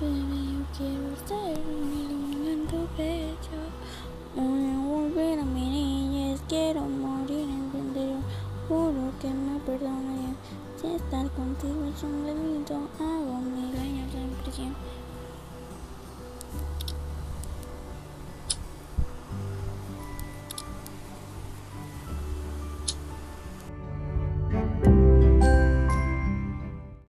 quiero ser un niño en tu pecho. Voy a volver a mi niñez, quiero morir en tu interior. Juro que me perdonaría si estar contigo es un delito. Hago mil años en prisión.